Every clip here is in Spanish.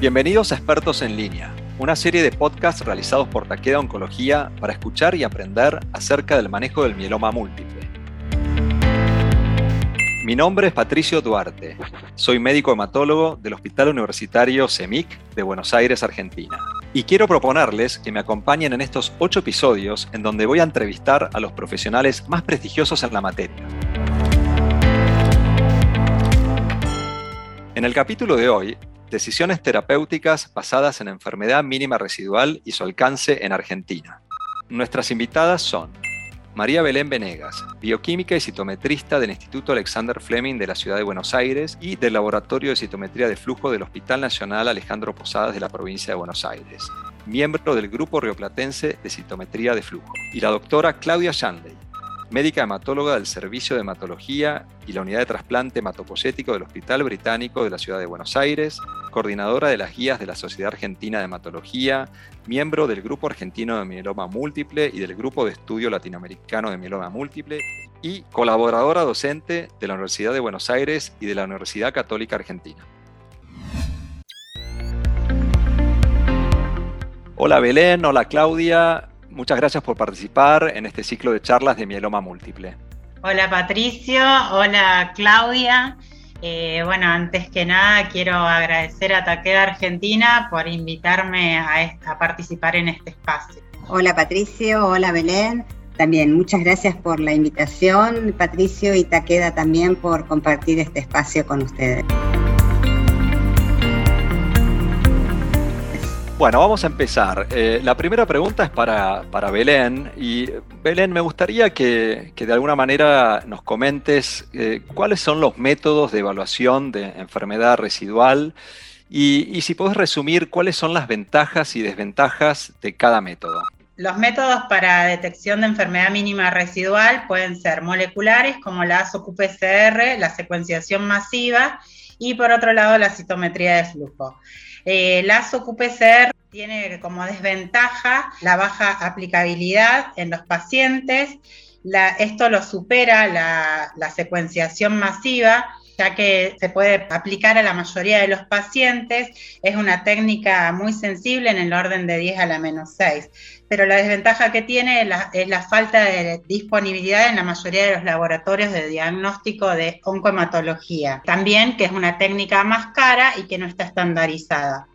Bienvenidos a Expertos en Línea, una serie de podcasts realizados por Taqueda Oncología para escuchar y aprender acerca del manejo del mieloma múltiple. Mi nombre es Patricio Duarte, soy médico hematólogo del Hospital Universitario CEMIC de Buenos Aires, Argentina. Y quiero proponerles que me acompañen en estos ocho episodios en donde voy a entrevistar a los profesionales más prestigiosos en la materia. En el capítulo de hoy Decisiones terapéuticas basadas en enfermedad mínima residual y su alcance en Argentina. Nuestras invitadas son María Belén Venegas, bioquímica y citometrista del Instituto Alexander Fleming de la Ciudad de Buenos Aires y del Laboratorio de Citometría de Flujo del Hospital Nacional Alejandro Posadas de la provincia de Buenos Aires, miembro del Grupo Rioplatense de Citometría de Flujo. Y la doctora Claudia Shanley, médica hematóloga del Servicio de Hematología y la Unidad de Trasplante Hematopoyético del Hospital Británico de la Ciudad de Buenos Aires, coordinadora de las guías de la Sociedad Argentina de Hematología, miembro del Grupo Argentino de Mieloma Múltiple y del Grupo de Estudio Latinoamericano de Mieloma Múltiple, y colaboradora docente de la Universidad de Buenos Aires y de la Universidad Católica Argentina. Hola Belén, hola Claudia, muchas gracias por participar en este ciclo de charlas de mieloma múltiple. Hola Patricio, hola Claudia. Eh, bueno, antes que nada quiero agradecer a Taqueda Argentina por invitarme a, a participar en este espacio. Hola Patricio, hola Belén. También muchas gracias por la invitación, Patricio y Taqueda también por compartir este espacio con ustedes. Bueno, vamos a empezar. Eh, la primera pregunta es para, Belén. Y Belén, me gustaría que, de alguna manera nos comentes eh, cuáles son los métodos de evaluación de enfermedad residual y, si puedes resumir cuáles son las ventajas y desventajas de cada método. Los métodos para detección de enfermedad mínima residual pueden ser moleculares como la ASO-QPCR, la secuenciación masiva y por otro lado la citometría de flujo. Eh, la tiene como desventaja la baja aplicabilidad en los pacientes. esto lo supera la, la secuenciación masiva, ya que se puede aplicar a la mayoría de los pacientes. Es una técnica muy sensible en el orden de 10 a la menos 6 pero la desventaja que tiene es la, falta de disponibilidad en la mayoría de los laboratorios de diagnóstico de oncohematología. También que es una técnica más cara y que no está estandarizada.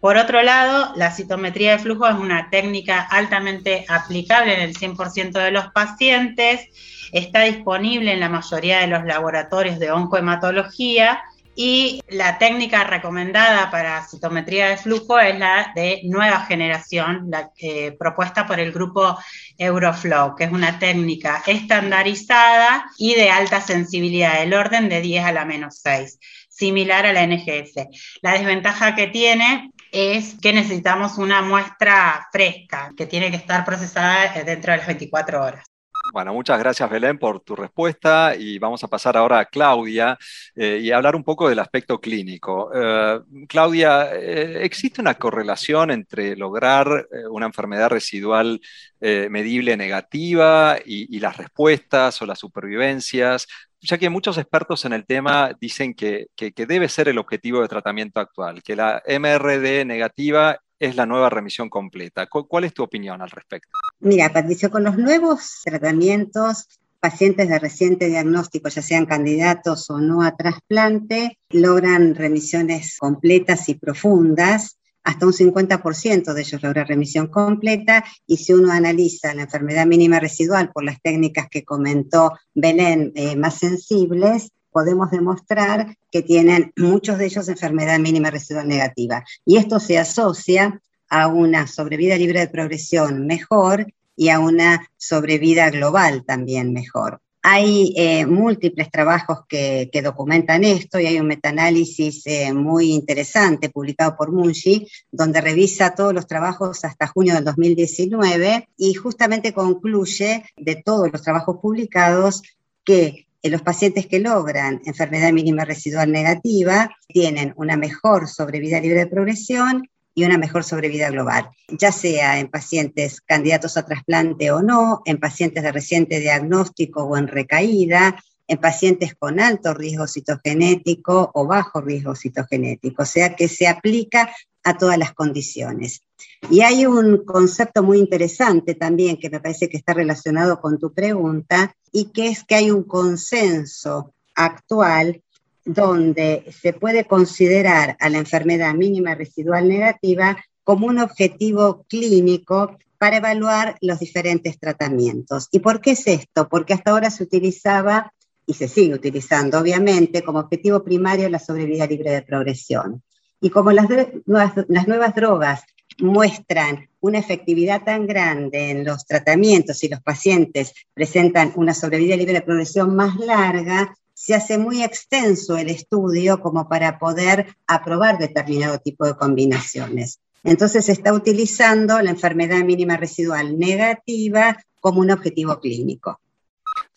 Por otro lado, la citometría de flujo es una técnica altamente aplicable en el 100% de los pacientes, está disponible en la mayoría de los laboratorios de oncohematología y la técnica recomendada para citometría de flujo es la de nueva generación, la propuesta por el grupo Euroflow, que es una técnica estandarizada y de alta sensibilidad, del orden de 10 a la menos 6, similar a la NGS. La desventaja que tiene es que necesitamos una muestra fresca, que tiene que estar procesada dentro de las 24 horas. Bueno, muchas gracias Belén por tu respuesta y vamos a pasar ahora a Claudia eh, y hablar un poco del aspecto clínico. Eh, Claudia, eh, ¿existe una correlación entre lograr una enfermedad residual medible negativa y, las respuestas o las supervivencias? Ya que muchos expertos en el tema dicen que debe ser el objetivo de tratamiento actual, que la MRD negativa es la nueva remisión completa. ¿Cuál es tu opinión al respecto? Mira, Patricio, con los nuevos tratamientos, pacientes de reciente diagnóstico, ya sean candidatos o no a trasplante, logran remisiones completas y profundas. Hasta un 50% de ellos logra remisión completa y si uno analiza la enfermedad mínima residual por las técnicas que comentó Belén eh, más sensibles, podemos demostrar que tienen muchos de ellos enfermedad mínima residual negativa. Y esto se asocia a una sobrevida libre de progresión mejor y a una sobrevida global también mejor. Hay eh, múltiples trabajos que, documentan esto y hay un metaanálisis eh, muy interesante publicado por Munshi, donde revisa todos los trabajos hasta junio del 2019 y justamente concluye de todos los trabajos publicados que en los pacientes que logran enfermedad mínima residual negativa tienen una mejor sobrevida libre de progresión y una mejor sobrevida global, ya sea en pacientes candidatos a trasplante o no, en pacientes de reciente diagnóstico o en recaída, en pacientes con alto riesgo citogenético o bajo riesgo citogenético, o sea que se aplica a todas las condiciones. Y hay un concepto muy interesante también que me parece que está relacionado con tu pregunta y que es que hay un consenso actual donde se puede considerar a la enfermedad mínima residual negativa como un objetivo clínico para evaluar los diferentes tratamientos. ¿Y por qué es esto? Porque hasta ahora se utilizaba y se sigue utilizando, obviamente, como objetivo primario la sobrevida libre de progresión. Y como las, nuevas, drogas muestran una efectividad tan grande en los tratamientos y los pacientes presentan una sobrevida libre de progresión más larga, se hace muy extenso el estudio como para poder aprobar determinado tipo de combinaciones. Entonces se está utilizando la enfermedad mínima residual negativa como un objetivo clínico.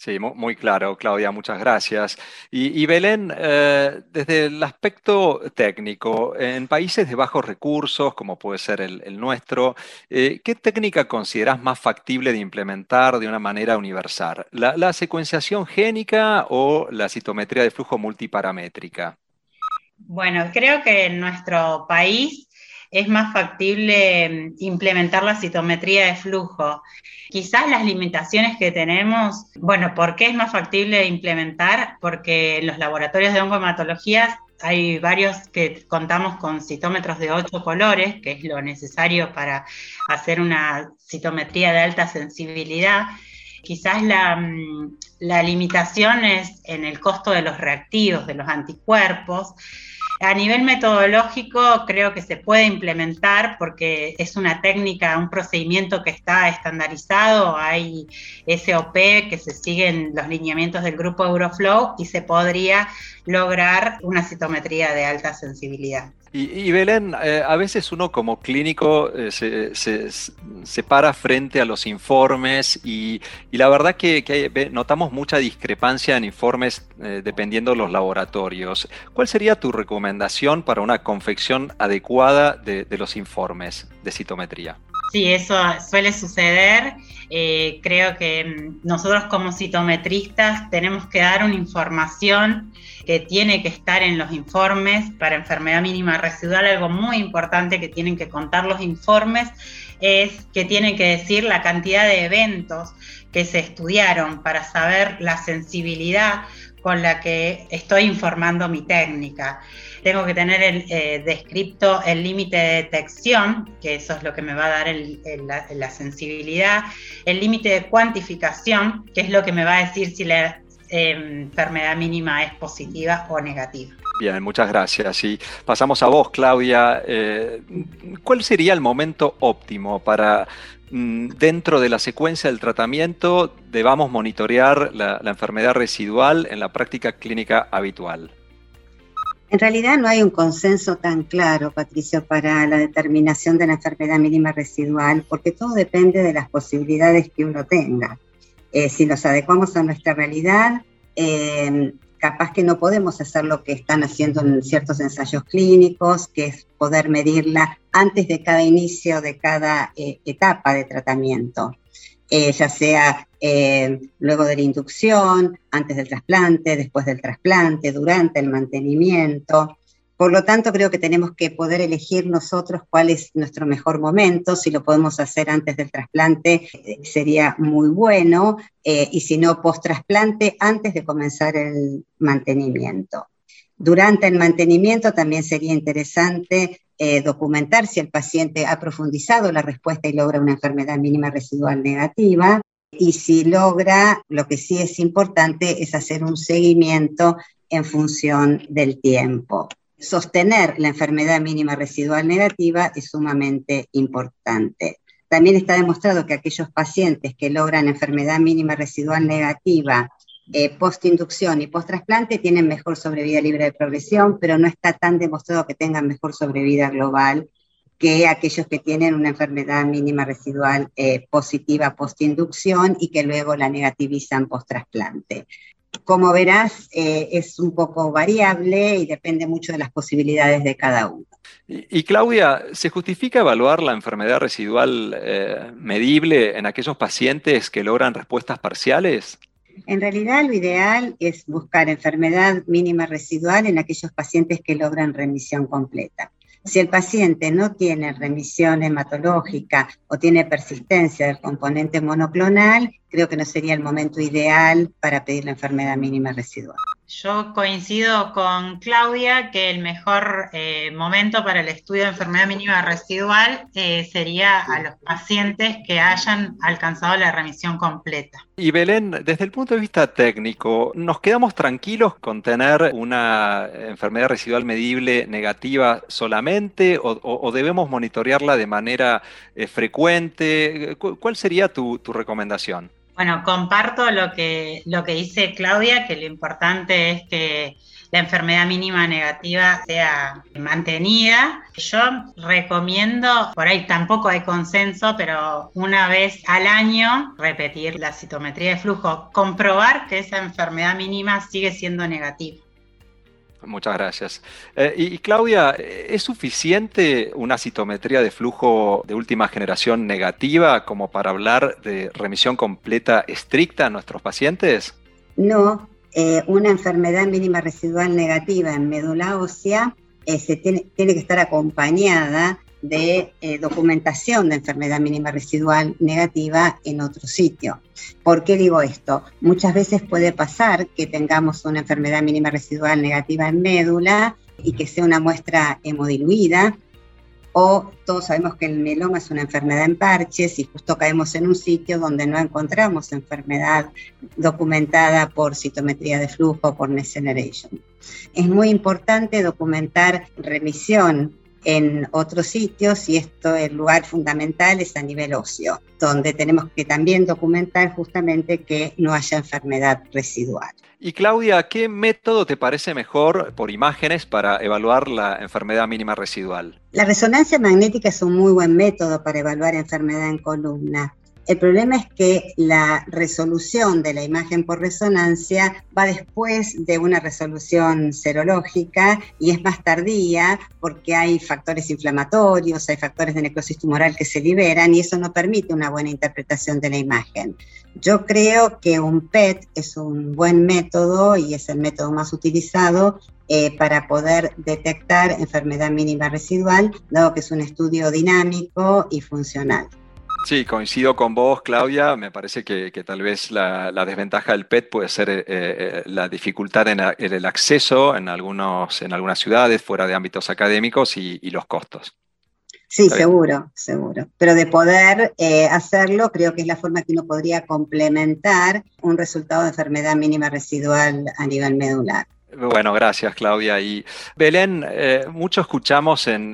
Sí, muy claro, Claudia, muchas gracias. Y, Belén, eh, desde el aspecto técnico, en países de bajos recursos, como puede ser el, nuestro, eh, ¿qué técnica consideras más factible de implementar de una manera universal? ¿La, secuenciación génica o la citometría de flujo multiparamétrica? Bueno, creo que en nuestro país es más factible mm, implementar la citometría de flujo. Quizás las limitaciones que tenemos, bueno, ¿por qué es más factible implementar? Porque en los laboratorios de oncohematología hay varios que contamos con citómetros de ocho colores, que es lo necesario para hacer una citometría de alta sensibilidad. Quizás la, mm, la limitación es en el costo de los reactivos, de los anticuerpos. A nivel metodológico creo que se puede implementar porque es una técnica, un procedimiento que está estandarizado, hay SOP que se siguen los lineamientos del grupo Euroflow y se podría lograr una citometría de alta sensibilidad. Y, Belén, eh, a veces uno como clínico eh, se, para frente a los informes y, la verdad que, notamos mucha discrepancia en informes eh, dependiendo de los laboratorios. ¿Cuál sería tu recomendación para una confección adecuada de los informes de citometría? Sí, eso suele suceder. Eh, creo que mm, nosotros como citometristas tenemos que dar una información que tiene que estar en los informes para enfermedad mínima residual. Algo muy importante que tienen que contar los informes es que tienen que decir la cantidad de eventos que se estudiaron para saber la sensibilidad con la que estoy informando mi técnica tengo que tener el, eh, el límite de detección, que eso es lo que me va a dar la, sensibilidad, el límite de cuantificación, que es lo que me va a decir si la em, enfermedad mínima es positiva o negativa. Bien, muchas gracias. Y pasamos a vos, Claudia. Eh, ¿Cuál sería el momento óptimo para dentro de la secuencia del tratamiento debamos monitorear la enfermedad residual en la práctica clínica habitual? En realidad no hay un consenso tan claro, Patricio, para la determinación de la enfermedad mínima residual, porque todo depende de las posibilidades que uno tenga. Eh, si nos adecuamos a nuestra realidad, eh, capaz que no podemos hacer lo que están haciendo en ciertos ensayos clínicos, que es poder medirla antes de cada inicio de cada eh, etapa de tratamiento. Eh, ya sea eh, luego de la inducción, antes del trasplante, después del trasplante, durante el mantenimiento. Por lo tanto, creo que tenemos que poder elegir nosotros cuál es nuestro mejor momento. Si lo podemos hacer antes del trasplante, eh, sería muy bueno. y si no, post-trasplante, antes de comenzar el mantenimiento. Durante el mantenimiento también sería interesante eh, documentar si el paciente ha profundizado la respuesta y logra una enfermedad mínima residual negativa. Y si logra, lo que sí es importante es hacer un seguimiento en función del tiempo. Sostener la enfermedad mínima residual negativa es sumamente importante. También está demostrado que aquellos pacientes que logran enfermedad mínima residual negativa eh, post-inducción y post-trasplante tienen mejor sobrevida libre de progresión, pero no está tan demostrado que tengan mejor sobrevida global que aquellos que tienen una enfermedad mínima residual eh, positiva post-inducción y que luego la negativizan post-trasplante. Como verás, eh, es un poco variable y depende mucho de las posibilidades de cada uno. Y, Claudia, ¿se justifica evaluar la enfermedad residual eh, medible en aquellos pacientes que logran respuestas parciales? En realidad lo ideal es buscar enfermedad mínima residual en aquellos pacientes que logran remisión completa. Si el paciente no tiene remisión hematológica o tiene persistencia del componente monoclonal, creo que no sería el momento ideal para pedir la enfermedad mínima residual. Yo coincido con Claudia que el mejor eh, momento para el estudio de enfermedad mínima residual eh, sería a los pacientes que hayan alcanzado la remisión completa. Y Belén, desde el punto de vista técnico, ¿nos quedamos tranquilos con tener una enfermedad residual medible negativa solamente o, debemos monitorearla de manera eh, frecuente? ¿Cuál sería tu recomendación? Bueno, comparto lo que, lo que dice Claudia, que lo importante es que la enfermedad mínima negativa sea mantenida. Yo recomiendo, por ahí tampoco hay consenso, pero una vez al año repetir la citometría de flujo, comprobar que esa enfermedad mínima sigue siendo negativa. Muchas gracias. Eh, y, Claudia, ¿es suficiente una citometría de flujo de última generación negativa como para hablar de remisión completa estricta en nuestros pacientes? No, eh, una enfermedad mínima residual negativa en médula ósea eh, se tiene, tiene que estar acompañada de eh, documentación de enfermedad mínima residual negativa en otro sitio. ¿Por qué digo esto? Muchas veces puede pasar que tengamos una enfermedad mínima residual negativa en médula y que sea una muestra hemodiluida, o todos sabemos que el mieloma es una enfermedad en parches y justo caemos en un sitio donde no encontramos enfermedad documentada por citometría de flujo, por Next Generation. Es muy importante documentar remisión en otros sitios y esto el lugar fundamental es a nivel óseo, donde tenemos que también documentar justamente que no haya enfermedad residual. Y Claudia, ¿qué método te parece mejor por imágenes para evaluar la enfermedad mínima residual? La resonancia magnética es un muy buen método para evaluar enfermedad en columna. El problema es que la resolución de la imagen por resonancia va después de una resolución serológica y es más tardía porque hay factores inflamatorios, hay factores de necrosis tumoral que se liberan y eso no permite una buena interpretación de la imagen. Yo creo que un PET es un buen método y es el método más utilizado eh, para poder detectar enfermedad mínima residual, dado que es un estudio dinámico y funcional. Sí, coincido con vos, Claudia. Me parece que, tal vez la, desventaja del PET puede ser eh, eh, la dificultad en, el acceso en, algunos, en algunas ciudades fuera de ámbitos académicos y, los costos. Sí, seguro, seguro. Pero de poder eh, hacerlo, creo que es la forma que uno podría complementar un resultado de enfermedad mínima residual a nivel medular. Bueno, gracias Claudia. Y Belén, eh, mucho escuchamos en,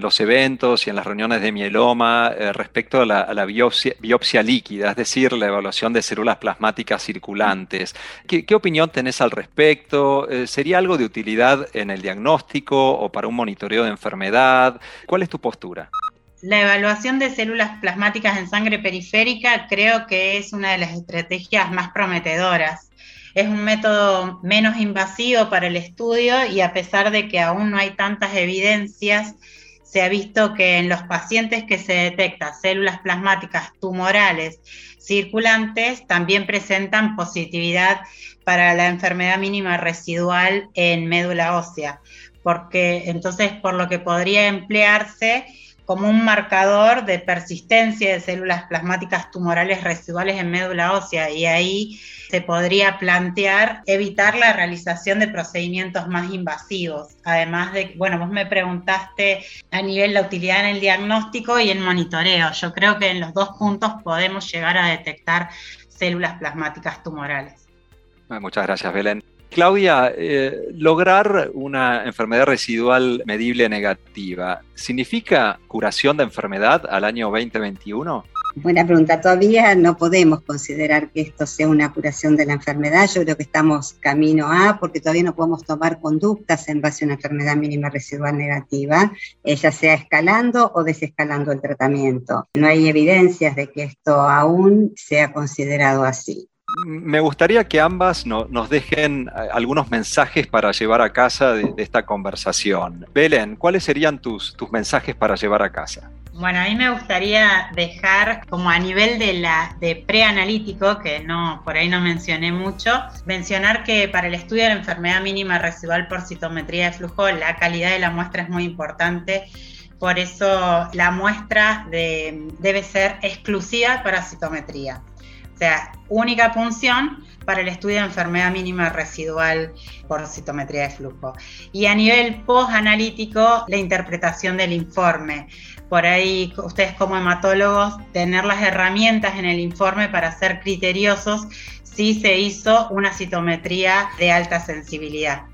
los eventos y en las reuniones de mieloma eh, respecto a la, biopsia, líquida, es decir, la evaluación de células plasmáticas circulantes. ¿Qué, opinión tenés al respecto? Eh, ¿Sería algo de utilidad en el diagnóstico o para un monitoreo de enfermedad? ¿Cuál es tu postura? La evaluación de células plasmáticas en sangre periférica creo que es una de las estrategias más prometedoras es un método menos invasivo para el estudio y a pesar de que aún no hay tantas evidencias, se ha visto que en los pacientes que se detectan células plasmáticas tumorales circulantes también presentan positividad para la enfermedad mínima residual en médula ósea, porque entonces por lo que podría emplearse como un marcador de persistencia de células plasmáticas tumorales residuales en médula ósea y ahí se podría plantear evitar la realización de procedimientos más invasivos. Además de, bueno, vos me preguntaste a nivel la utilidad en el diagnóstico y en monitoreo. Yo creo que en los dos puntos podemos llegar a detectar células plasmáticas tumorales. Muchas gracias, Belén. Claudia, eh, lograr una enfermedad residual medible negativa, ¿significa curación de enfermedad al año 2021? Buena pregunta. Todavía no podemos considerar que esto sea una curación de la enfermedad. Yo creo que estamos camino a, porque todavía no podemos tomar conductas en base a una enfermedad mínima residual negativa, eh, ya sea escalando o desescalando el tratamiento. No hay evidencias de que esto aún sea considerado así me gustaría que ambas nos dejen eh, algunos mensajes para llevar a casa de, esta conversación. Belén, ¿cuáles serían tus, tus mensajes para llevar a casa? Bueno, a mí me gustaría dejar como a nivel de la de preanalítico, que no por ahí no mencioné mucho, mencionar que para el estudio de la enfermedad mínima residual por citometría de flujo, la calidad de la muestra es muy importante. Por eso la muestra debe ser exclusiva para citometría. O sea, única punción para el estudio de enfermedad mínima residual por citometría de flujo. Y a nivel post-analítico, la interpretación del informe. Por ahí, ustedes como hematólogos, tener las herramientas en el informe para ser criteriosos si se hizo una citometría de alta sensibilidad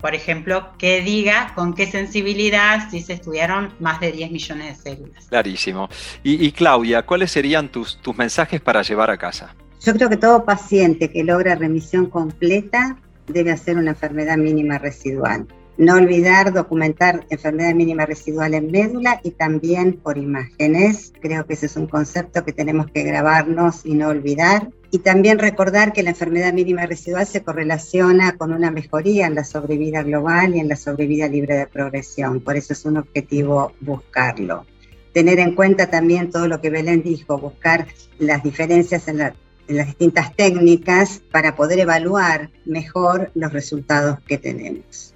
por ejemplo, que diga con qué sensibilidad si se estudiaron más de 10 millones de células. Clarísimo. Y, Claudia, ¿cuáles serían tus, tus mensajes para llevar a casa? Yo creo que todo paciente que logra remisión completa debe hacer una enfermedad mínima residual. No olvidar documentar enfermedad mínima residual en médula y también por imágenes. Creo que ese es un concepto que tenemos que grabarnos y no olvidar. Y también recordar que la enfermedad mínima residual se correlaciona con una mejoría en la sobrevida global y en la sobrevida libre de progresión. Por eso es un objetivo buscarlo. Tener en cuenta también todo lo que Belén dijo, buscar las diferencias en, en las distintas técnicas para poder evaluar mejor los resultados que tenemos.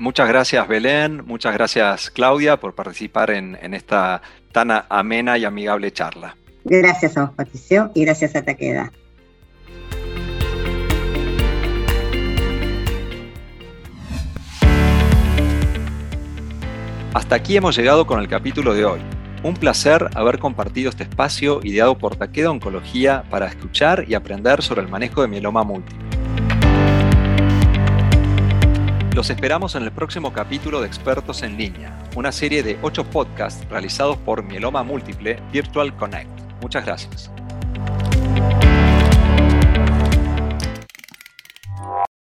Muchas gracias Belén, muchas gracias Claudia por participar en, esta tan amena y amigable charla. Gracias a vos Patricio y gracias a Taqueda. Hasta aquí hemos llegado con el capítulo de hoy. Un placer haber compartido este espacio ideado por Taqueda Oncología para escuchar y aprender sobre el manejo de mieloma múltiple. Los esperamos en el próximo capítulo de Expertos en Línea, una serie de ocho podcasts realizados por Mieloma Múltiple Virtual Connect. Muchas gracias.